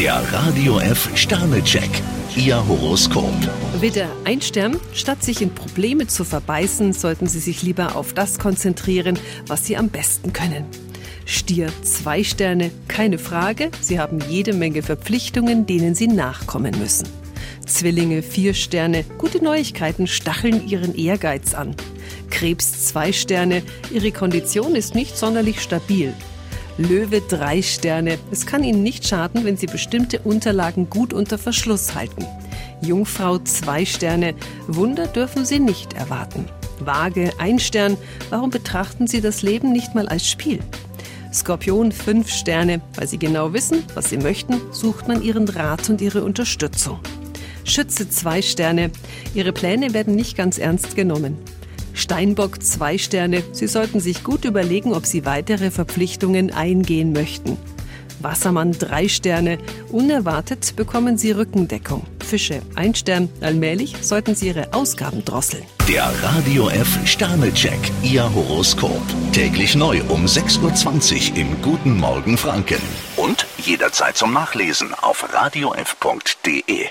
Der Radio F Sternecheck. Ihr Horoskop. Widder, ein Stern. Statt sich in Probleme zu verbeißen, sollten Sie sich lieber auf das konzentrieren, was Sie am besten können. Stier, zwei Sterne. Keine Frage, Sie haben jede Menge Verpflichtungen, denen Sie nachkommen müssen. Zwillinge, vier Sterne. Gute Neuigkeiten stacheln Ihren Ehrgeiz an. Krebs, zwei Sterne. Ihre Kondition ist nicht sonderlich stabil. Löwe drei Sterne. Es kann Ihnen nicht schaden, wenn Sie bestimmte Unterlagen gut unter Verschluss halten. Jungfrau zwei Sterne. Wunder dürfen Sie nicht erwarten. Waage ein Stern. Warum betrachten Sie das Leben nicht mal als Spiel? Skorpion fünf Sterne. Weil Sie genau wissen, was Sie möchten, sucht man Ihren Rat und Ihre Unterstützung. Schütze zwei Sterne. Ihre Pläne werden nicht ganz ernst genommen. Steinbock zwei Sterne. Sie sollten sich gut überlegen, ob Sie weitere Verpflichtungen eingehen möchten. Wassermann drei Sterne. Unerwartet bekommen Sie Rückendeckung. Fische ein Stern. Allmählich sollten Sie Ihre Ausgaben drosseln. Der Radio F Sternecheck. Ihr Horoskop. Täglich neu um 6.20 Uhr im Guten Morgen Franken. Und jederzeit zum Nachlesen auf radiof.de.